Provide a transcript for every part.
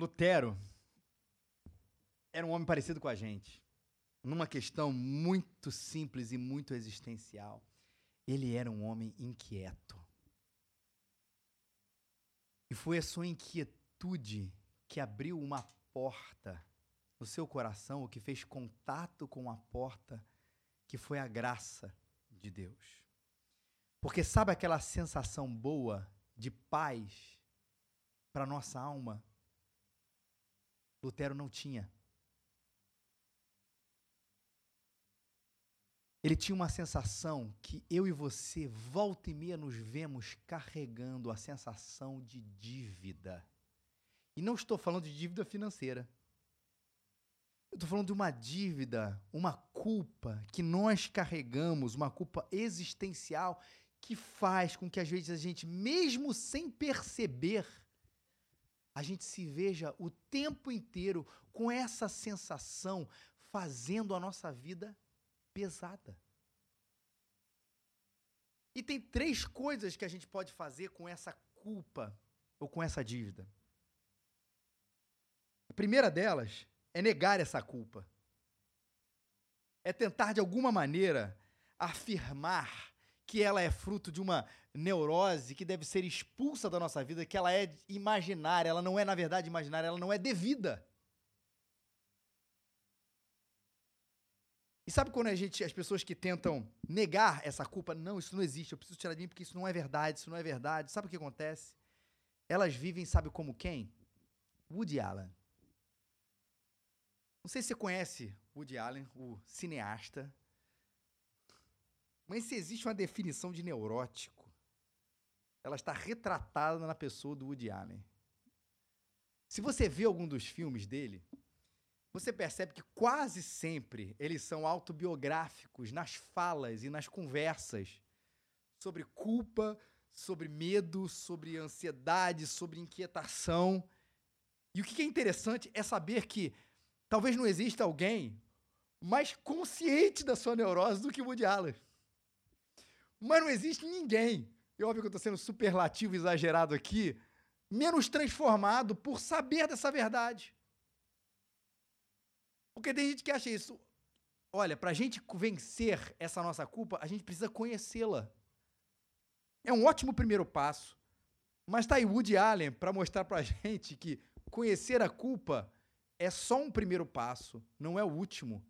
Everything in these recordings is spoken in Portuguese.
Lutero era um homem parecido com a gente, numa questão muito simples e muito existencial. Ele era um homem inquieto. E foi a sua inquietude que abriu uma porta no seu coração, o que fez contato com a porta, que foi a graça de Deus. Porque sabe aquela sensação boa de paz para nossa alma? Lutero não tinha. Ele tinha uma sensação que eu e você, volta e meia, nos vemos carregando a sensação de dívida. E não estou falando de dívida financeira. Eu estou falando de uma dívida, uma culpa que nós carregamos, uma culpa existencial que faz com que às vezes a gente, mesmo sem perceber, a gente se veja o tempo inteiro com essa sensação fazendo a nossa vida pesada. E tem três coisas que a gente pode fazer com essa culpa ou com essa dívida. A primeira delas é negar essa culpa. É tentar, de alguma maneira, afirmar que ela é fruto de uma neurose que deve ser expulsa da nossa vida, que ela é imaginária, ela não é, na verdade, imaginária, ela não é devida. E sabe quando a gente, as pessoas que tentam negar essa culpa, não, isso não existe, eu preciso tirar de mim porque isso não é verdade, isso não é verdade. Sabe o que acontece? Elas vivem, sabe como quem? Woody Allen. Não sei se você conhece Woody Allen, o cineasta. Mas se existe uma definição de neurótico, ela está retratada na pessoa do Woody Allen. Se você vê algum dos filmes dele, você percebe que quase sempre eles são autobiográficos nas falas e nas conversas sobre culpa, sobre medo, sobre ansiedade, sobre inquietação. E o que é interessante é saber que talvez não exista alguém mais consciente da sua neurose do que Woody Allen. Mas não existe ninguém, é óbvio que eu estou sendo superlativo, exagerado aqui, menos transformado por saber dessa verdade. Porque tem gente que acha isso. Olha, para a gente vencer essa nossa culpa, a gente precisa conhecê-la. É um ótimo primeiro passo. Mas está aí Woody Allen para mostrar para a gente que conhecer a culpa é só um primeiro passo, não é o último.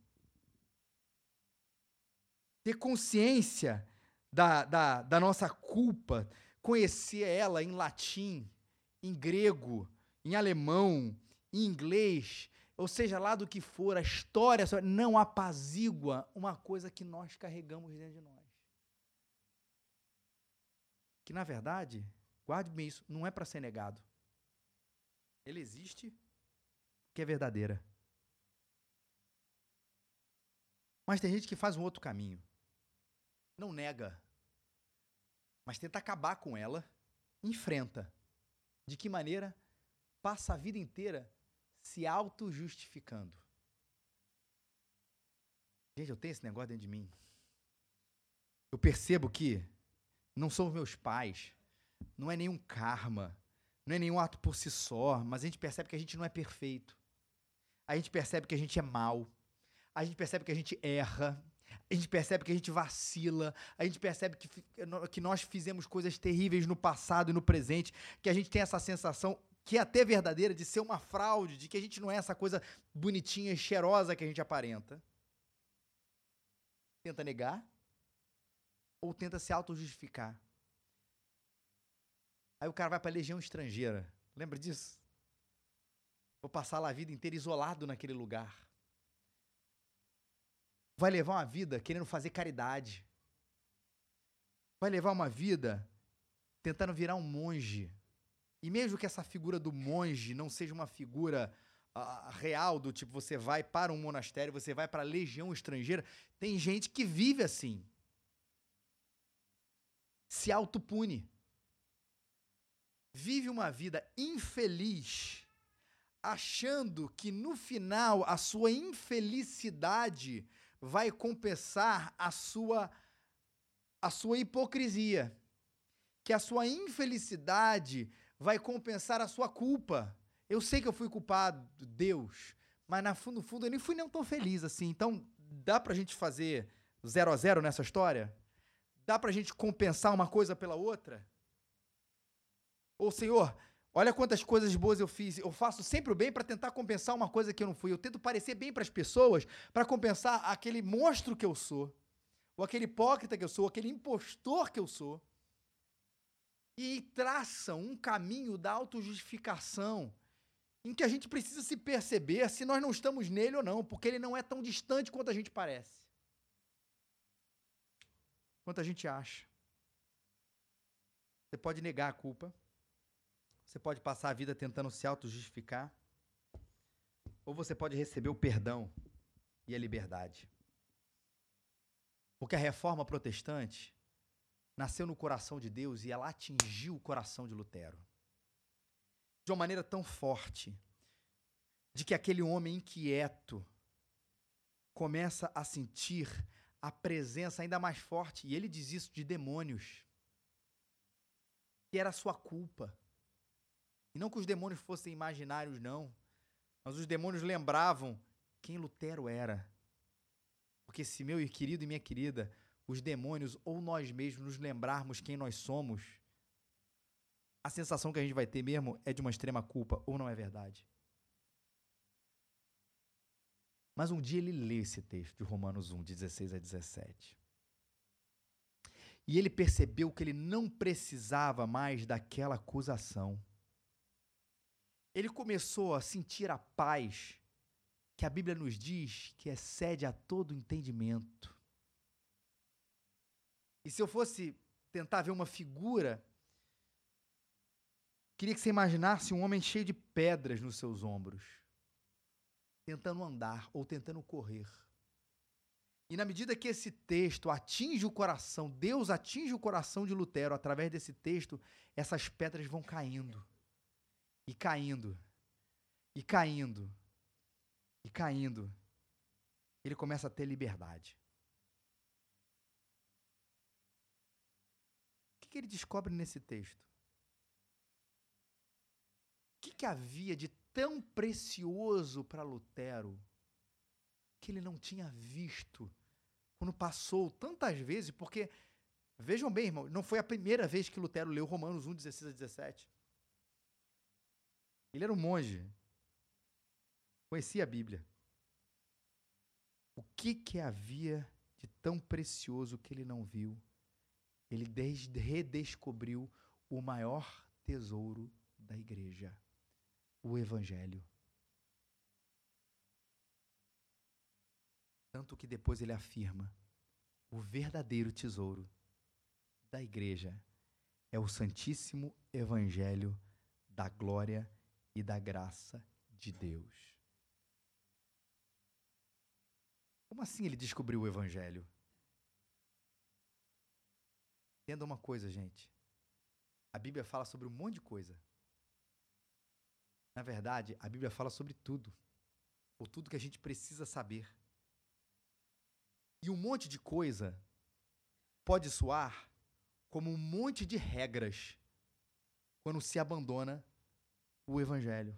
Ter consciência da, da, da nossa culpa, conhecer ela em latim, em grego, em alemão, em inglês, ou seja lá do que for, a história não apazigua uma coisa que nós carregamos dentro de nós. Que na verdade, guarde bem isso, não é para ser negado. Ele existe, que é verdadeira. Mas tem gente que faz um outro caminho. Não nega, mas tenta acabar com ela, enfrenta. De que maneira? Passa a vida inteira se auto-justificando. Gente, eu tenho esse negócio dentro de mim. Eu percebo que não são meus pais, não é nenhum karma, não é nenhum ato por si só, mas a gente percebe que a gente não é perfeito. A gente percebe que a gente é mal. A gente percebe que a gente erra. A gente percebe que a gente vacila, a gente percebe que, que nós fizemos coisas terríveis no passado e no presente, que a gente tem essa sensação que é até verdadeira, de ser uma fraude, de que a gente não é essa coisa bonitinha e cheirosa que a gente aparenta. Tenta negar ou tenta se auto-justificar. Aí o cara vai para a legião estrangeira. Lembra disso? Vou passar lá a vida inteira isolado naquele lugar. Vai levar uma vida querendo fazer caridade. Vai levar uma vida tentando virar um monge e mesmo que essa figura do monge não seja uma figura uh, real, do tipo, você vai para um monastério, você vai para a legião estrangeira, tem gente que vive assim. Se autopune. Vive uma vida infeliz, achando que no final a sua infelicidade vai compensar a sua a sua hipocrisia, que a sua infelicidade vai compensar a sua culpa. Eu sei que eu fui culpado, Deus, mas na fundo, no fundo eu nem fui nem tão feliz assim. Então, dá pra gente fazer zero a zero nessa história? Dá pra gente compensar uma coisa pela outra? Ou, Senhor, olha quantas coisas boas eu fiz. Eu faço sempre o bem para tentar compensar uma coisa que eu não fui. Eu tento parecer bem para as pessoas para compensar aquele monstro que eu sou, ou aquele hipócrita que eu sou, aquele impostor que eu sou. E traçam um caminho da autojustificação em que a gente precisa se perceber se nós não estamos nele ou não, porque ele não é tão distante quanto a gente parece. Quanto a gente acha. Você pode negar a culpa. Você pode passar a vida tentando se auto-justificar. Ou você pode receber o perdão e a liberdade. Porque a reforma protestante nasceu no coração de Deus e ela atingiu o coração de Lutero de uma maneira tão forte, de que aquele homem inquieto começa a sentir a presença ainda mais forte, e ele diz isso de demônios, que era a sua culpa. E não que os demônios fossem imaginários, não, mas os demônios lembravam quem Lutero era. Porque se meu querido e minha querida, os demônios ou nós mesmos nos lembrarmos quem nós somos, a sensação que a gente vai ter mesmo é de uma extrema culpa, ou não é verdade? Mas um dia ele lê esse texto de Romanos 1, de 16 a 17. E ele percebeu que ele não precisava mais daquela acusação. Ele começou a sentir a paz que a Bíblia nos diz que excede a todo entendimento. E se eu fosse tentar ver uma figura Queria que você imaginasse um homem cheio de pedras nos seus ombros, tentando andar ou tentando correr. E na medida que esse texto atinge o coração, Deus atinge o coração de Lutero através desse texto, essas pedras vão caindo. E caindo. E caindo. E caindo. Ele começa a ter liberdade. O que ele descobre nesse texto? que, que havia de tão precioso para Lutero que ele não tinha visto quando passou tantas vezes? Porque, vejam bem, irmão, não foi a primeira vez que Lutero leu Romanos 1, 16 a 17. Ele era um monge, conhecia a Bíblia. O que, que havia de tão precioso que ele não viu? Ele redescobriu o maior tesouro da igreja o Evangelho. Tanto que depois ele afirma: o verdadeiro tesouro da igreja é o Santíssimo Evangelho da glória e da graça de Deus. Como assim ele descobriu o Evangelho? Entenda uma coisa, gente. A Bíblia fala sobre um monte de coisa. Na verdade, a Bíblia fala sobre tudo, ou tudo que a gente precisa saber. E um monte de coisa pode soar como um monte de regras quando se abandona o Evangelho.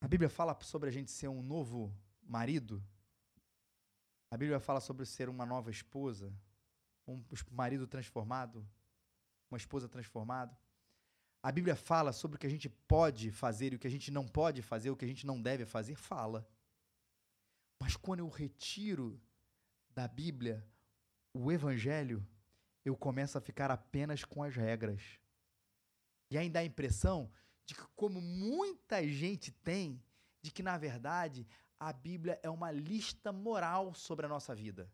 A Bíblia fala sobre a gente ser um novo marido. A Bíblia fala sobre ser uma nova esposa, um marido transformado uma esposa transformada. A Bíblia fala sobre o que a gente pode fazer e o que a gente não pode fazer, o que a gente não deve fazer, fala. Mas quando eu retiro da Bíblia o Evangelho, eu começo a ficar apenas com as regras. E ainda a impressão de que, como muita gente tem, de que, na verdade, a Bíblia é uma lista moral sobre a nossa vida.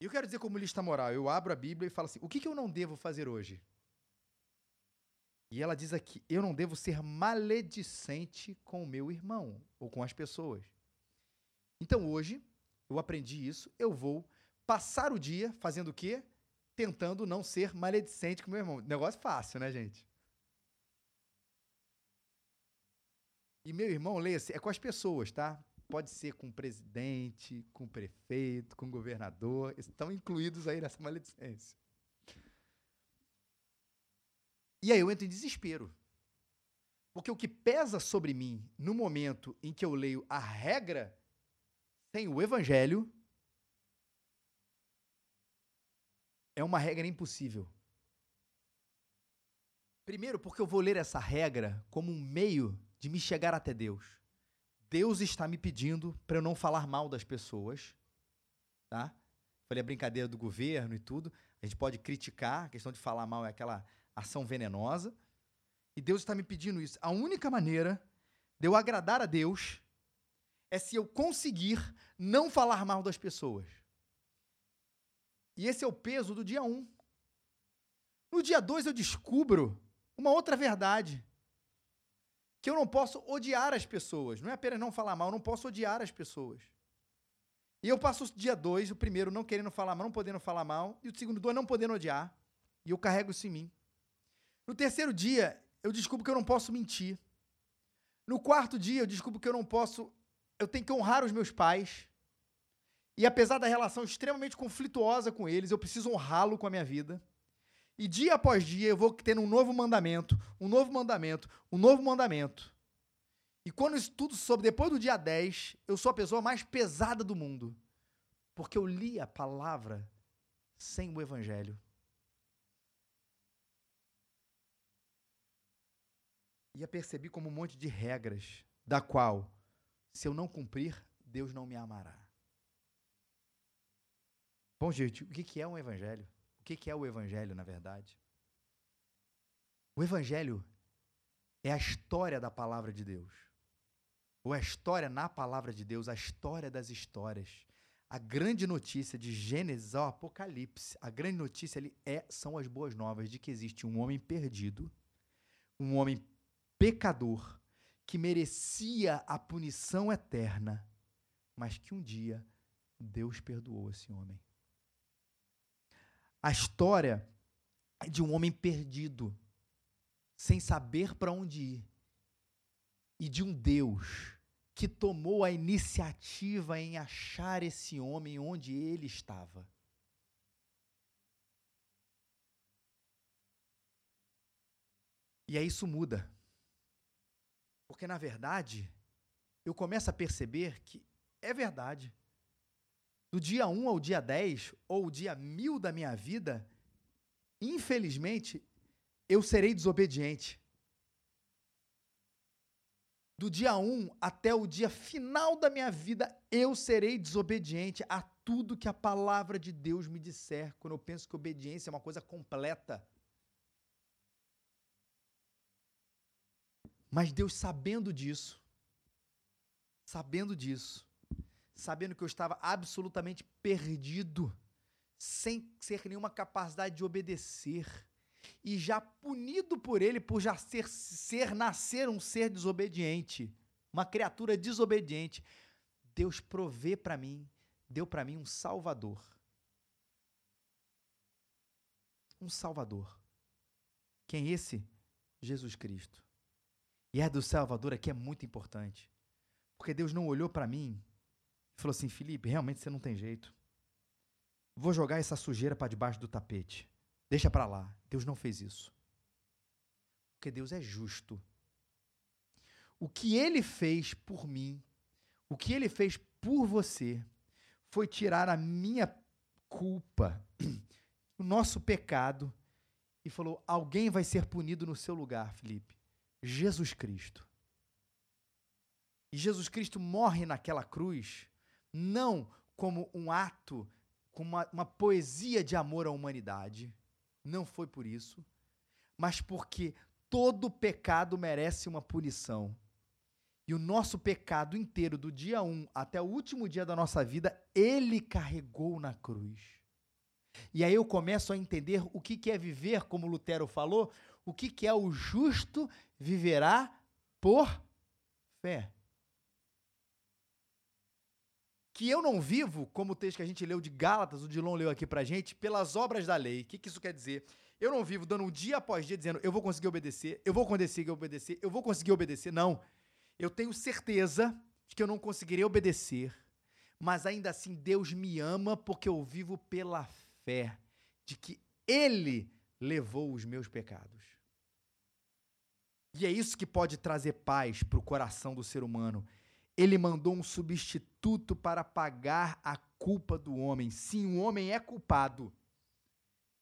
E eu quero dizer como lista moral, eu abro a Bíblia e falo assim: o que, que eu não devo fazer hoje? E ela diz aqui: eu não devo ser maledicente com o meu irmão ou com as pessoas. Então hoje, eu aprendi isso, eu vou passar o dia fazendo o quê? Tentando não ser maledicente com meu irmão. Negócio fácil, né, gente? E meu irmão, leia-se, é com as pessoas, tá? Pode ser com o presidente, com o prefeito, com o governador, estão incluídos aí nessa maledicência. E aí eu entro em desespero. Porque o que pesa sobre mim no momento em que eu leio a regra sem o evangelho é uma regra impossível. Primeiro, porque eu vou ler essa regra como um meio de me chegar até Deus. Deus está me pedindo para eu não falar mal das pessoas, tá? Falei a brincadeira do governo e tudo. A gente pode criticar, a questão de falar mal é aquela ação venenosa. E Deus está me pedindo isso. A única maneira de eu agradar a Deus é se eu conseguir não falar mal das pessoas. E esse é o peso do dia 1. Um. No dia 2 eu descubro uma outra verdade. Que eu não posso odiar as pessoas. Não é apenas não falar mal, eu não posso odiar as pessoas. E eu passo o dia 2, o primeiro não querendo falar mal, não podendo falar mal, e o segundo dois não podendo odiar. E eu carrego isso em mim. No terceiro dia, eu descubro que eu não posso mentir. No quarto dia, eu descubro que eu não posso. Eu tenho que honrar os meus pais. E apesar da relação extremamente conflituosa com eles, eu preciso honrá-lo com a minha vida. E dia após dia eu vou tendo um novo mandamento, um novo mandamento, um novo mandamento. E quando isso tudo soube, depois do dia 10, eu sou a pessoa mais pesada do mundo. Porque eu li a palavra sem o evangelho. E a percebi como um monte de regras, da qual, se eu não cumprir, Deus não me amará. Bom, gente, o que é um evangelho? O que é o evangelho, na verdade? O evangelho é a história da palavra de Deus. Ou a história na palavra de Deus, a história das histórias. A grande notícia de Gênesis ao Apocalipse, a grande notícia ali é, são as boas novas de que existe um homem perdido, um homem pecador que merecia a punição eterna, mas que um dia Deus perdoou esse homem. A história de um homem perdido, sem saber para onde ir, e de um Deus que tomou a iniciativa em achar esse homem onde ele estava. E aí isso muda. Porque, na verdade, eu começo a perceber que é verdade. Do dia 1 ao dia 10, ou dia 1000 da minha vida, infelizmente, eu serei desobediente. Do dia 1 até o dia final da minha vida, eu serei desobediente a tudo que a palavra de Deus me disser, quando eu penso que obediência é uma coisa completa. Mas Deus, sabendo disso, sabendo disso, sabendo que eu estava absolutamente perdido, sem ser nenhuma capacidade de obedecer, e já punido por ele por já ser, ser nascer um ser desobediente, uma criatura desobediente, Deus provê para mim, deu para mim um salvador. Um salvador. Quem é esse? Jesus Cristo. E a do Salvador aqui é muito importante. Porque Deus não olhou para mim e falou assim: Felipe, realmente você não tem jeito. Vou jogar essa sujeira para debaixo do tapete. Deixa para lá. Deus não fez isso. Porque Deus é justo. O que ele fez por mim, o que ele fez por você, foi tirar a minha culpa, o nosso pecado, e falou: alguém vai ser punido no seu lugar, Felipe. Jesus Cristo. E Jesus Cristo morre naquela cruz, não como um ato, como uma, uma poesia de amor à humanidade, não foi por isso, mas porque todo pecado merece uma punição. E o nosso pecado inteiro, do dia 1 até o último dia da nossa vida, ele carregou na cruz. E aí eu começo a entender o que, que é viver, como Lutero falou, o que, que é o justo viverá por fé. Que eu não vivo, como o texto que a gente leu de Gálatas, o Dilon leu aqui pra gente, pelas obras da lei. O que, que isso quer dizer? Eu não vivo dando um dia após dia dizendo, eu vou conseguir obedecer, eu vou conseguir obedecer, eu vou conseguir obedecer. Não. Eu tenho certeza de que eu não conseguirei obedecer, mas ainda assim Deus me ama porque eu vivo pela fé de que Ele levou os meus pecados. E é isso que pode trazer paz para o coração do ser humano. Ele mandou um substituto para pagar a culpa do homem. Sim, o homem é culpado.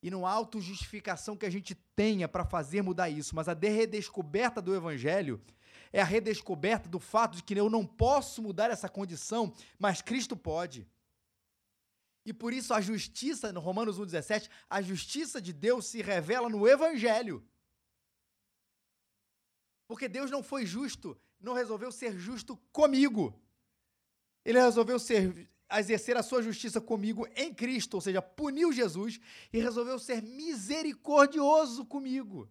E não há autojustificação que a gente tenha para fazer mudar isso, mas a redescoberta do evangelho é a redescoberta do fato de que eu não posso mudar essa condição, mas Cristo pode. E por isso a justiça, no Romanos 1,17, a justiça de Deus se revela no Evangelho. Porque Deus não foi justo, não resolveu ser justo comigo. Ele resolveu ser, exercer a sua justiça comigo em Cristo, ou seja, puniu Jesus e resolveu ser misericordioso comigo.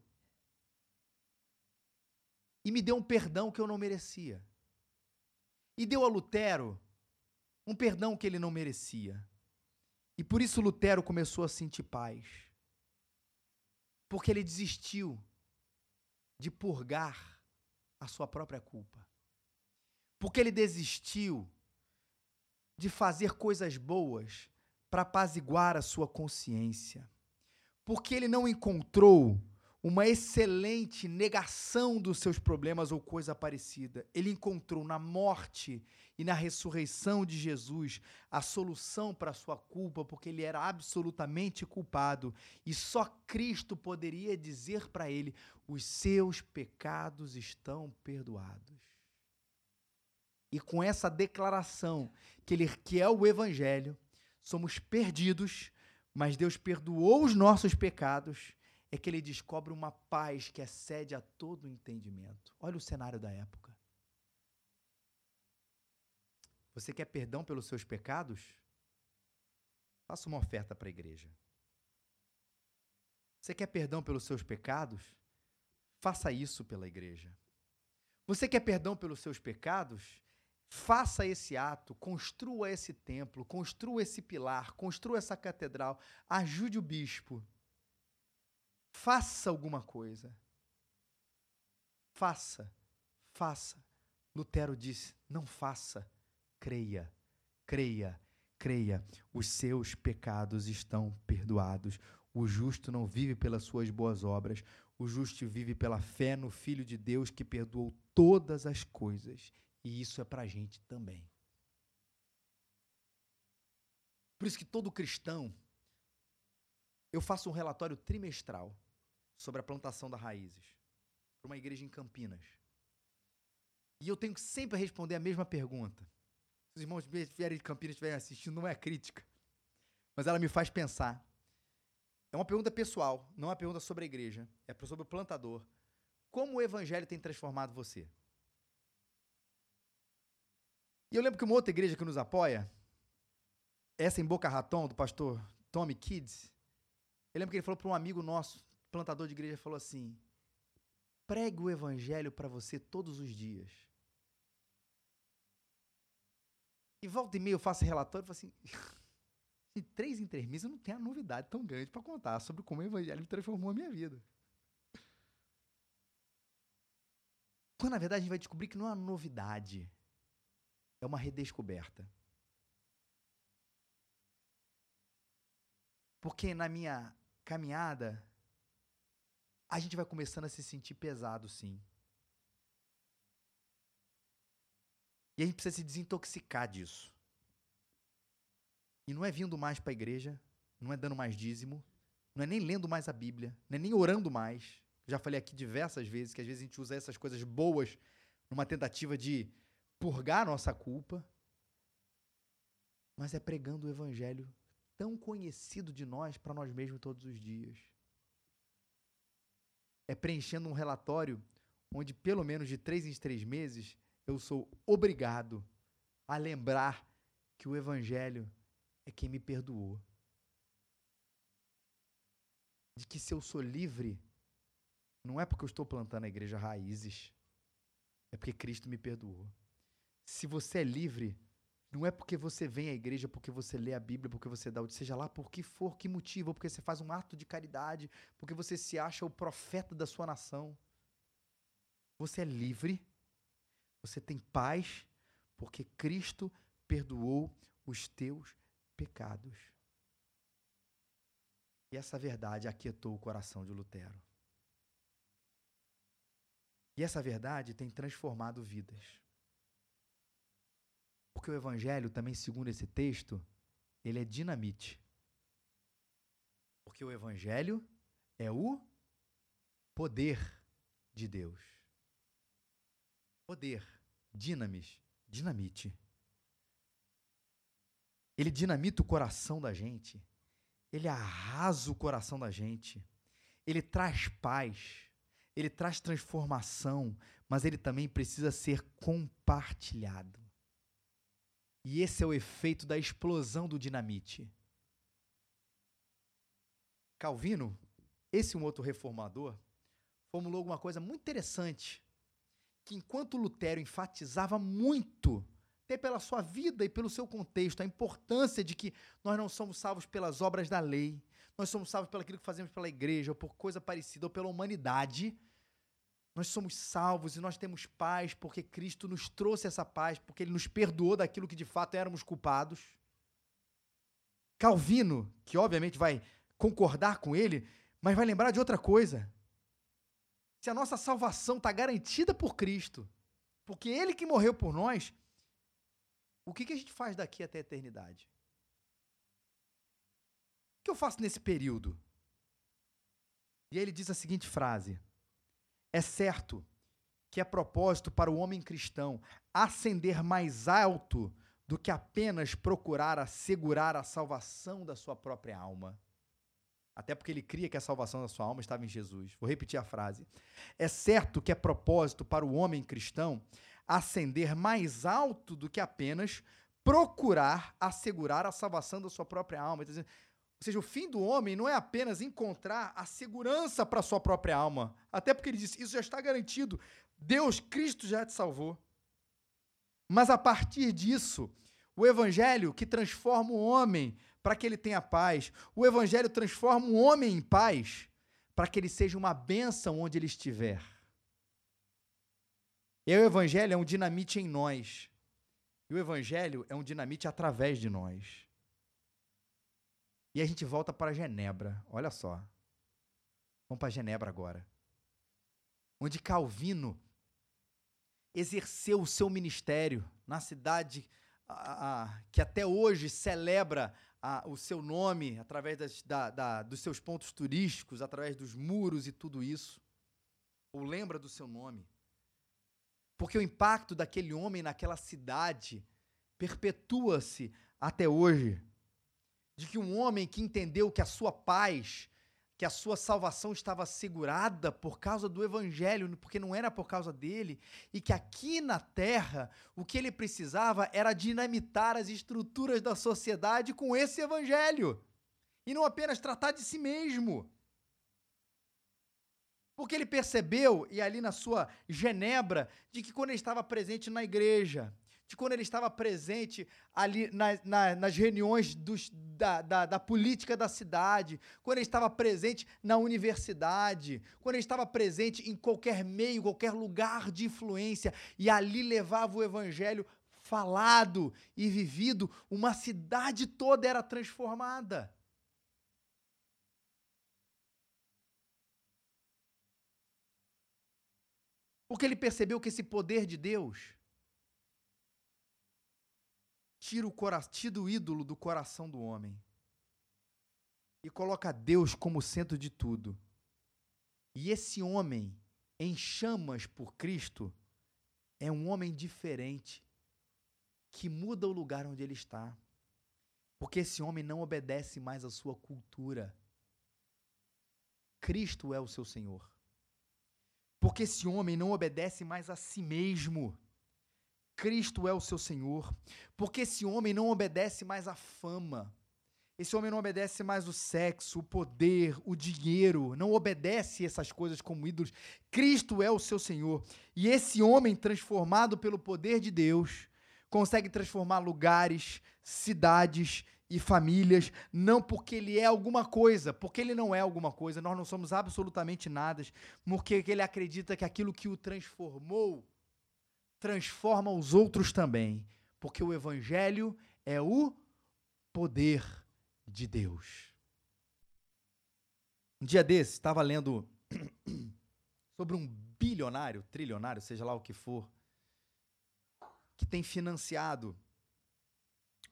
E me deu um perdão que eu não merecia. E deu a Lutero um perdão que ele não merecia. E por isso Lutero começou a sentir paz. Porque ele desistiu de purgar a sua própria culpa. Porque ele desistiu de fazer coisas boas para apaziguar a sua consciência. Porque ele não encontrou uma excelente negação dos seus problemas ou coisa parecida. Ele encontrou na morte e na ressurreição de Jesus a solução para a sua culpa, porque ele era absolutamente culpado e só Cristo poderia dizer para ele: os seus pecados estão perdoados. E com essa declaração que ele que é o evangelho, somos perdidos, mas Deus perdoou os nossos pecados é que ele descobre uma paz que excede a todo entendimento. Olha o cenário da época. Você quer perdão pelos seus pecados? Faça uma oferta para a igreja. Você quer perdão pelos seus pecados? Faça isso pela igreja. Você quer perdão pelos seus pecados? Faça esse ato, construa esse templo, construa esse pilar, construa essa catedral, ajude o bispo. Faça alguma coisa. Faça, faça. Lutero disse: não faça, creia, creia, creia. Os seus pecados estão perdoados. O justo não vive pelas suas boas obras, o justo vive pela fé no Filho de Deus que perdoou todas as coisas. E isso é para a gente também. Por isso que todo cristão eu faço um relatório trimestral sobre a plantação das raízes para uma igreja em Campinas. E eu tenho que sempre responder a mesma pergunta. Se os irmãos vierem de Campinas estiverem assistindo, não é crítica, mas ela me faz pensar. É uma pergunta pessoal, não é uma pergunta sobre a igreja, é sobre o plantador. Como o evangelho tem transformado você? E eu lembro que uma outra igreja que nos apoia, essa em Boca Raton, do pastor Tommy Kids, eu lembro que ele falou para um amigo nosso, plantador de igreja, falou assim: pregue o evangelho para você todos os dias. E volta e meia eu faço relatório e falo assim: de três em três meses eu não tenho a novidade tão grande para contar sobre como o evangelho transformou a minha vida. Quando na verdade a gente vai descobrir que não é uma novidade, é uma redescoberta. Porque na minha caminhada, a gente vai começando a se sentir pesado, sim. E a gente precisa se desintoxicar disso. E não é vindo mais para a igreja, não é dando mais dízimo, não é nem lendo mais a Bíblia, não é nem orando mais. Já falei aqui diversas vezes que às vezes a gente usa essas coisas boas numa tentativa de purgar nossa culpa, mas é pregando o evangelho tão conhecido de nós para nós mesmos todos os dias. É preenchendo um relatório onde, pelo menos de três em três meses, eu sou obrigado a lembrar que o Evangelho é quem me perdoou. De que se eu sou livre, não é porque eu estou plantando a igreja raízes, é porque Cristo me perdoou. Se você é livre, não é porque você vem à igreja, porque você lê a Bíblia, porque você dá o seja lá por que for, que motivo, porque você faz um ato de caridade, porque você se acha o profeta da sua nação. Você é livre, você tem paz, porque Cristo perdoou os teus pecados. E essa verdade aquietou o coração de Lutero. E essa verdade tem transformado vidas. Porque o evangelho, também segundo esse texto, ele é dinamite. Porque o evangelho é o poder de Deus. Poder, dinamis, dinamite. Ele dinamita o coração da gente. Ele arrasa o coração da gente. Ele traz paz. Ele traz transformação. Mas ele também precisa ser compartilhado. E esse é o efeito da explosão do dinamite. Calvino, esse um outro reformador, formulou alguma coisa muito interessante. Que enquanto Lutero enfatizava muito pela sua vida e pelo seu contexto, a importância de que nós não somos salvos pelas obras da lei, nós somos salvos pelo que fazemos pela igreja, ou por coisa parecida, ou pela humanidade. Nós somos salvos e nós temos paz porque Cristo nos trouxe essa paz, porque Ele nos perdoou daquilo que de fato éramos culpados. Calvino, que obviamente vai concordar com ele, mas vai lembrar de outra coisa. Se a nossa salvação está garantida por Cristo, porque Ele que morreu por nós, o que, que a gente faz daqui até a eternidade? O que eu faço nesse período? E aí ele diz a seguinte frase: É certo que é propósito para o homem cristão ascender mais alto do que apenas procurar assegurar a salvação da sua própria alma. Até porque ele cria que a salvação da sua alma estava em Jesus. Vou repetir a frase. É certo que é propósito para o homem cristão ascender mais alto do que apenas procurar assegurar a salvação da sua própria alma. Ou seja, o fim do homem não é apenas encontrar a segurança para a sua própria alma. Até porque ele disse: isso já está garantido. Deus, Cristo já te salvou. Mas a partir disso, o evangelho que transforma o homem para que ele tenha paz, o evangelho transforma o homem em paz para que ele seja uma bênção onde ele estiver. E aí o evangelho é um dinamite em nós. E o evangelho é um dinamite através de nós. E a gente volta para Genebra. Olha só. Vamos para Genebra agora. Onde Calvino exerceu o seu ministério na cidade a, a, que até hoje celebra a, o seu nome através das, da, da, dos seus pontos turísticos, através dos muros e tudo isso. Ou lembra do seu nome. Porque o impacto daquele homem naquela cidade perpetua-se até hoje. De que um homem que entendeu que a sua paz, que a sua salvação estava assegurada por causa do evangelho, porque não era por causa dele, e que aqui na terra o que ele precisava era dinamitar as estruturas da sociedade com esse evangelho. E não apenas tratar de si mesmo. Porque ele percebeu, e ali na sua Genebra, de que quando ele estava presente na igreja, de quando ele estava presente ali na, na, nas reuniões dos, da, da, da, política da cidade, quando ele estava presente na universidade, quando ele estava presente em qualquer meio, qualquer lugar de influência, e ali levava o evangelho falado e vivido, uma cidade toda era transformada. Porque ele percebeu que esse poder de Deus tira o, tira o ídolo do coração do homem e coloca Deus como centro de tudo. E esse homem, em chamas por Cristo, é um homem diferente, que muda o lugar onde ele está. Porque esse homem não obedece mais à sua cultura. Cristo é o seu Senhor. Porque esse homem não obedece mais a si mesmo. Cristo é o seu Senhor. Porque esse homem não obedece mais à fama. Esse homem não obedece mais o sexo, o poder, o dinheiro, não obedece essas coisas como ídolos. Cristo é o seu Senhor. E esse homem, transformado pelo poder de Deus, consegue transformar lugares, cidades e famílias, não porque ele é alguma coisa, porque ele não é alguma coisa, nós não somos absolutamente nada, porque ele acredita que aquilo que o transformou transforma os outros também, porque o evangelho é o poder de Deus. Um dia desse, estava lendo sobre um bilionário, trilionário, seja lá o que for, que tem financiado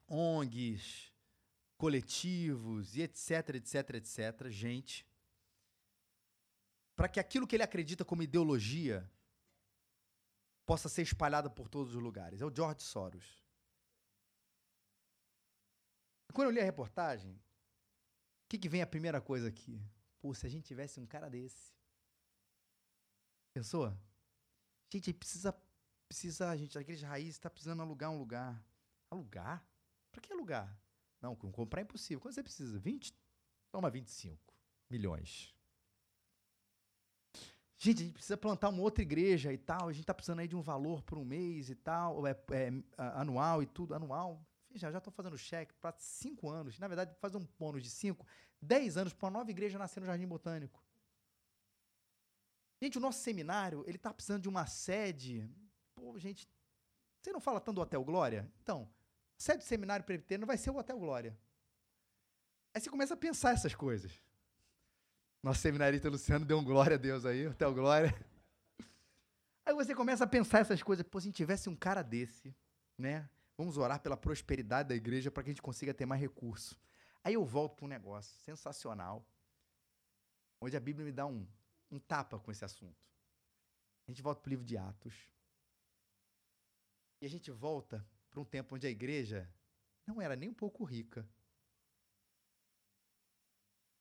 ONGs, coletivos e etc, etc, etc, gente, para que aquilo que ele acredita como ideologia possa ser espalhado por todos os lugares. É o George Soros. Quando eu li a reportagem, o que, que vem a primeira coisa aqui? Pô, se a gente tivesse um cara desse. Pensou? Gente, precisa, precisa, gente, a igreja raiz está precisando alugar um lugar. Alugar? Para que alugar? Não, comprar é impossível. Quanto você precisa? 20? Toma 25 milhões. Gente, a gente precisa plantar uma outra igreja e tal. A gente está precisando aí de um valor por um mês e tal, é, é, anual e tudo, anual. Já estou fazendo cheque para cinco anos. Na verdade, fazer um bônus de cinco, dez anos para uma nova igreja nascer no Jardim Botânico. Gente, o nosso seminário, ele está precisando de uma sede. Pô, gente, você não fala tanto do Hotel Glória? Então, sede do seminário presbiteriano vai ser o Hotel Glória. Aí você começa a pensar essas coisas. Nosso seminarista Luciano deu um glória a Deus aí, Hotel Glória. Aí você começa a pensar essas coisas. Pô, se a gente tivesse um cara desse, né? Vamos orar pela prosperidade da igreja para que a gente consiga ter mais recurso. Aí eu volto para um negócio sensacional, onde a Bíblia me dá um, um tapa com esse assunto. A gente volta para o livro de Atos. E a gente volta para um tempo onde a igreja não era nem um pouco rica.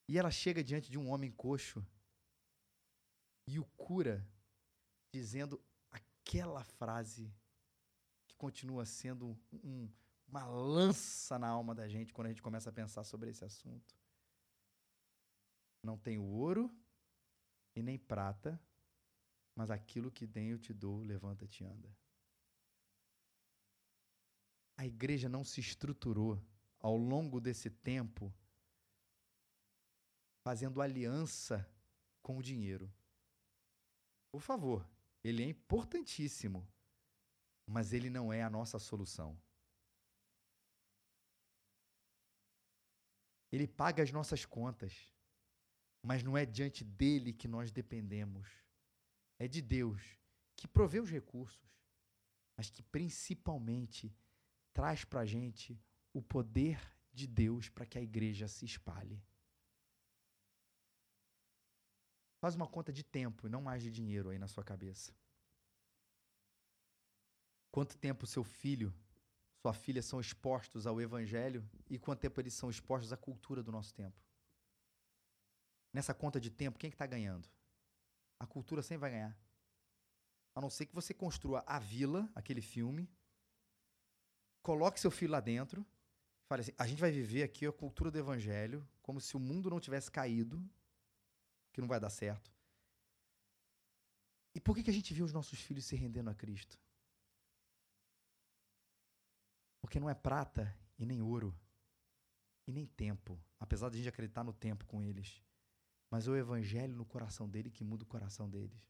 E ela chega diante de um homem coxo e o cura, dizendo aquela frase continua sendo um, uma lança na alma da gente quando a gente começa a pensar sobre esse assunto. Não tenho ouro e nem prata, mas aquilo que tenho eu te dou, levanta-te e anda. A igreja não se estruturou ao longo desse tempo fazendo aliança com o dinheiro. Por favor, ele é importantíssimo mas ele não é a nossa solução. Ele paga as nossas contas, mas não é diante dele que nós dependemos. É de Deus, que provê os recursos, mas que principalmente traz para a gente o poder de Deus para que a igreja se espalhe. Faz uma conta de tempo e não mais de dinheiro aí na sua cabeça. Quanto tempo seu filho, sua filha são expostos ao evangelho e quanto tempo eles são expostos à cultura do nosso tempo? Nessa conta de tempo, quem é que está ganhando? A cultura sempre vai ganhar. A não ser que você construa a vila, aquele filme, coloque seu filho lá dentro, fale assim: a gente vai viver aqui a cultura do evangelho, como se o mundo não tivesse caído, que não vai dar certo. E por que, que a gente viu os nossos filhos se rendendo a Cristo? Porque não é prata e nem ouro e nem tempo, apesar de a gente acreditar no tempo com eles, mas é o evangelho no coração dele que muda o coração deles.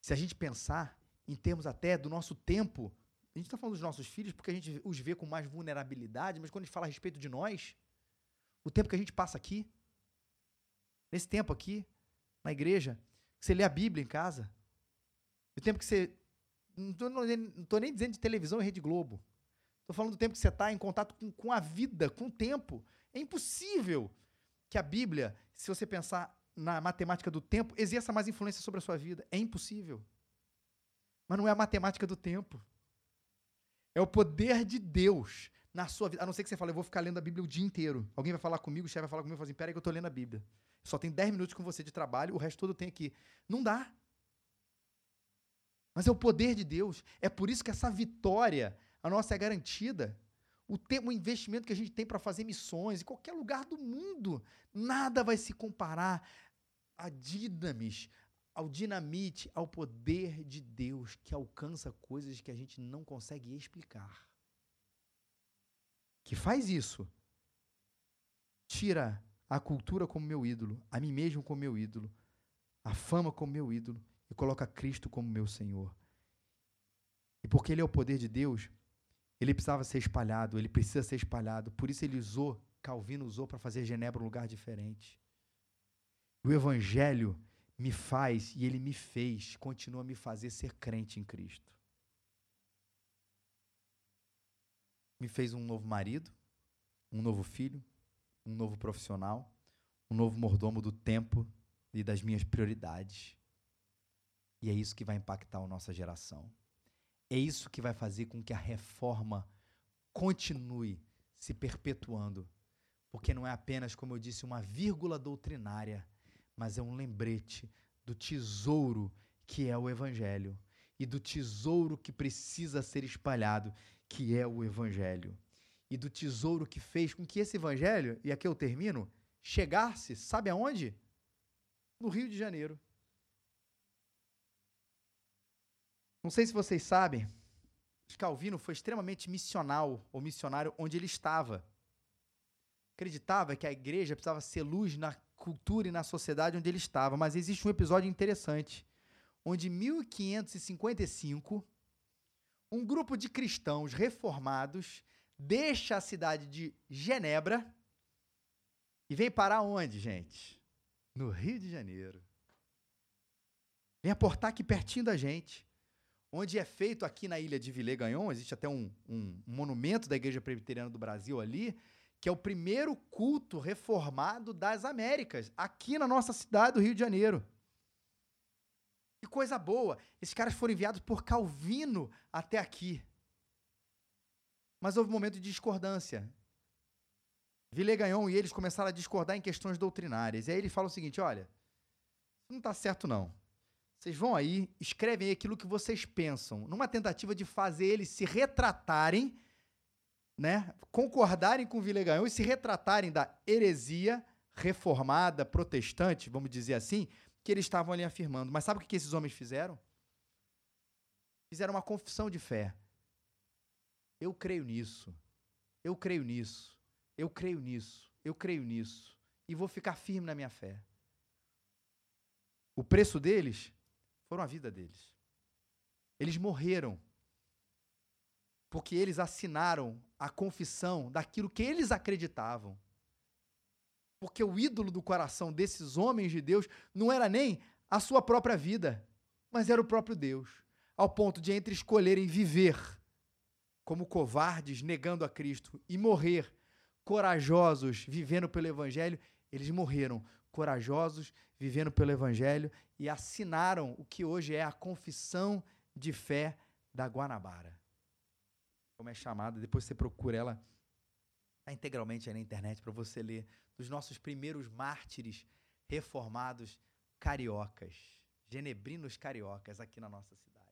Se a gente pensar em termos até do nosso tempo, a gente está falando dos nossos filhos porque a gente os vê com mais vulnerabilidade, mas quando a gente fala a respeito de nós, o tempo que a gente passa aqui, nesse tempo aqui, na igreja, você lê a Bíblia em casa, o tempo que você não estou nem dizendo de televisão e Rede Globo. Estou falando do tempo que você está em contato com, com a vida, com o tempo. É impossível que a Bíblia, se você pensar na matemática do tempo, exerça mais influência sobre a sua vida. É impossível. Mas não é a matemática do tempo. É o poder de Deus na sua vida. A não ser que você fale, eu vou ficar lendo a Bíblia o dia inteiro. Alguém vai falar comigo, o chefe vai falar comigo e falar assim: peraí que eu estou lendo a Bíblia. Só tem 10 minutos com você de trabalho, o resto todo tenho aqui. Não dá. Mas é o poder de Deus. É por isso que essa vitória, a nossa é garantida. O tempo, o investimento que a gente tem para fazer missões em qualquer lugar do mundo, nada vai se comparar a dinamis, ao dinamite, ao poder de Deus que alcança coisas que a gente não consegue explicar. Que faz isso. Tira a cultura como meu ídolo, a mim mesmo como meu ídolo, a fama como meu ídolo e coloca Cristo como meu Senhor. E porque Ele é o poder de Deus, ele precisava ser espalhado, ele precisa ser espalhado. Por isso ele usou, Calvino usou para fazer Genebra um lugar diferente. O Evangelho me faz e ele me fez, continua a me fazer ser crente em Cristo. Me fez um novo marido, um novo filho, um novo profissional, um novo mordomo do tempo e das minhas prioridades. E é isso que vai impactar a nossa geração. É isso que vai fazer com que a reforma continue se perpetuando. Porque não é apenas, como eu disse, uma vírgula doutrinária, mas é um lembrete do tesouro que é o Evangelho e do tesouro que precisa ser espalhado, que é o Evangelho. E do tesouro que fez com que esse Evangelho, e aqui eu termino, chegasse, sabe aonde? No Rio de Janeiro. Não sei se vocês sabem, Calvino foi extremamente missional ou missionário onde ele estava. Acreditava que a igreja precisava ser luz na cultura e na sociedade onde ele estava, mas existe um episódio interessante, onde em 1555 um grupo de cristãos reformados deixa a cidade de Genebra e vem parar onde, gente? No Rio de Janeiro. Vem aportar aqui pertinho da gente onde é feito aqui na ilha de Villegagnon, existe até um, um, um monumento da Igreja Presbiteriana do Brasil ali, que é o primeiro culto reformado das Américas, aqui na nossa cidade do Rio de Janeiro. Que coisa boa! Esses caras foram enviados por Calvino até aqui. Mas houve um momento de discordância. Villegagnon e eles começaram a discordar em questões doutrinárias. E aí ele fala o seguinte: olha, não está certo não. Vocês vão aí, escrevem aquilo que vocês pensam, numa tentativa de fazer eles se retratarem, né, concordarem com o Vileganhão e se retratarem da heresia reformada, protestante, vamos dizer assim, que eles estavam ali afirmando. Mas sabe o que esses homens fizeram? Fizeram uma confissão de fé. Eu creio nisso. Eu creio nisso. Eu creio nisso. Eu creio nisso. E vou ficar firme na minha fé. O preço deles foram a vida deles. Eles morreram porque eles assinaram a confissão daquilo que eles acreditavam. Porque o ídolo do coração desses homens de Deus não era nem a sua própria vida, mas era o próprio Deus, ao ponto de entre escolherem viver como covardes, negando a Cristo, e morrer corajosos, vivendo pelo Evangelho, eles morreram corajosos, vivendo pelo Evangelho e assinaram o que hoje é a Confissão de Fé da Guanabara. Como é chamada, depois você procura ela tá integralmente aí na internet para você ler dos nossos primeiros mártires reformados cariocas, genebrinos cariocas aqui na nossa cidade.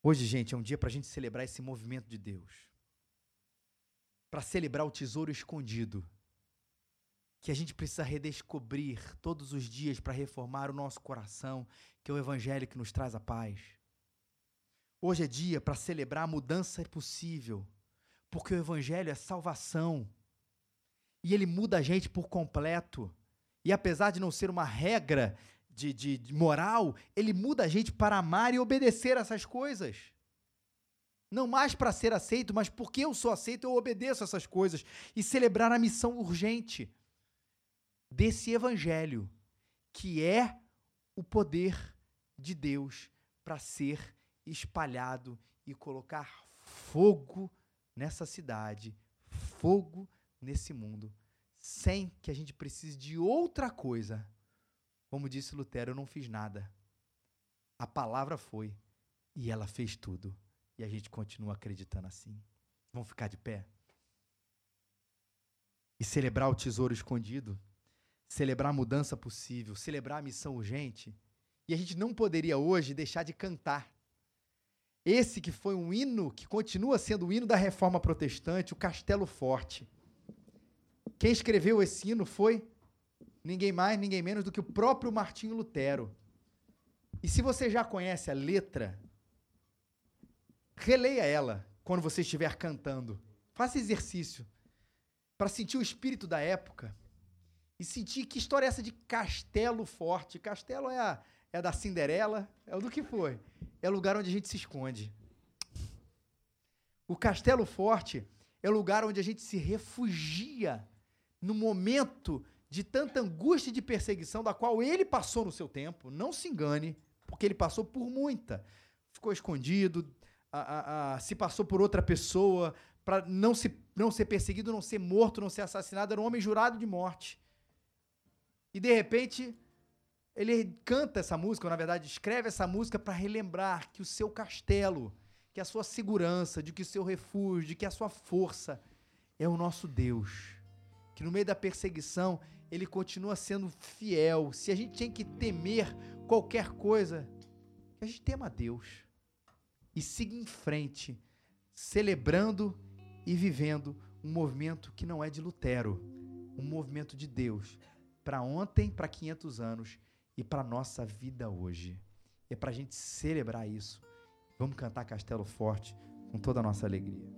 Hoje, gente, é um dia para a gente celebrar esse movimento de Deus. Para celebrar o tesouro escondido que a gente precisa redescobrir todos os dias para reformar o nosso coração, que é o Evangelho que nos traz a paz. Hoje é dia para celebrar a mudança possível, porque o Evangelho é salvação e ele muda a gente por completo. E apesar de não ser uma regra de, de, de moral, ele muda a gente para amar e obedecer essas coisas. Não mais para ser aceito, mas porque eu sou aceito, eu obedeço essas coisas. E celebrar a missão urgente desse evangelho, que é o poder de Deus para ser espalhado e colocar fogo nessa cidade, fogo nesse mundo, sem que a gente precise de outra coisa. Como disse Lutero, eu não fiz nada. A palavra foi e ela fez tudo. E a gente continua acreditando assim. Vamos ficar de pé? E celebrar o tesouro escondido celebrar a mudança possível, celebrar a missão urgente. E a gente não poderia hoje deixar de cantar. Esse que foi um hino, que continua sendo o hino da reforma protestante, o Castelo Forte. Quem escreveu esse hino foi ninguém mais, ninguém menos do que o próprio Martinho Lutero. E se você já conhece a letra, releia ela quando você estiver cantando. Faça exercício para sentir o espírito da época e sentir que história é essa de castelo forte. Castelo é a, é da Cinderela, é o do que foi. É lugar onde a gente se esconde. O castelo forte é lugar onde a gente se refugia no momento de tanta angústia de perseguição da qual ele passou no seu tempo. Não se engane, porque ele passou por muita. Ficou escondido, a, a, a, se passou por outra pessoa para não, se, não ser perseguido, não ser morto, não ser assassinado. Era um homem jurado de morte. E de repente, ele canta essa música, ou na verdade escreve essa música para relembrar que o seu castelo, que a sua segurança, de que o seu refúgio, de que a sua força é o nosso Deus. Que no meio da perseguição ele continua sendo fiel. Se a gente tem que temer qualquer coisa, a gente tema a Deus e siga em frente, celebrando e vivendo um movimento que não é de Lutero, um movimento de Deus para ontem, para 500 anos e para nossa vida hoje. É para a gente celebrar isso. Vamos cantar Castelo Forte com toda a nossa alegria.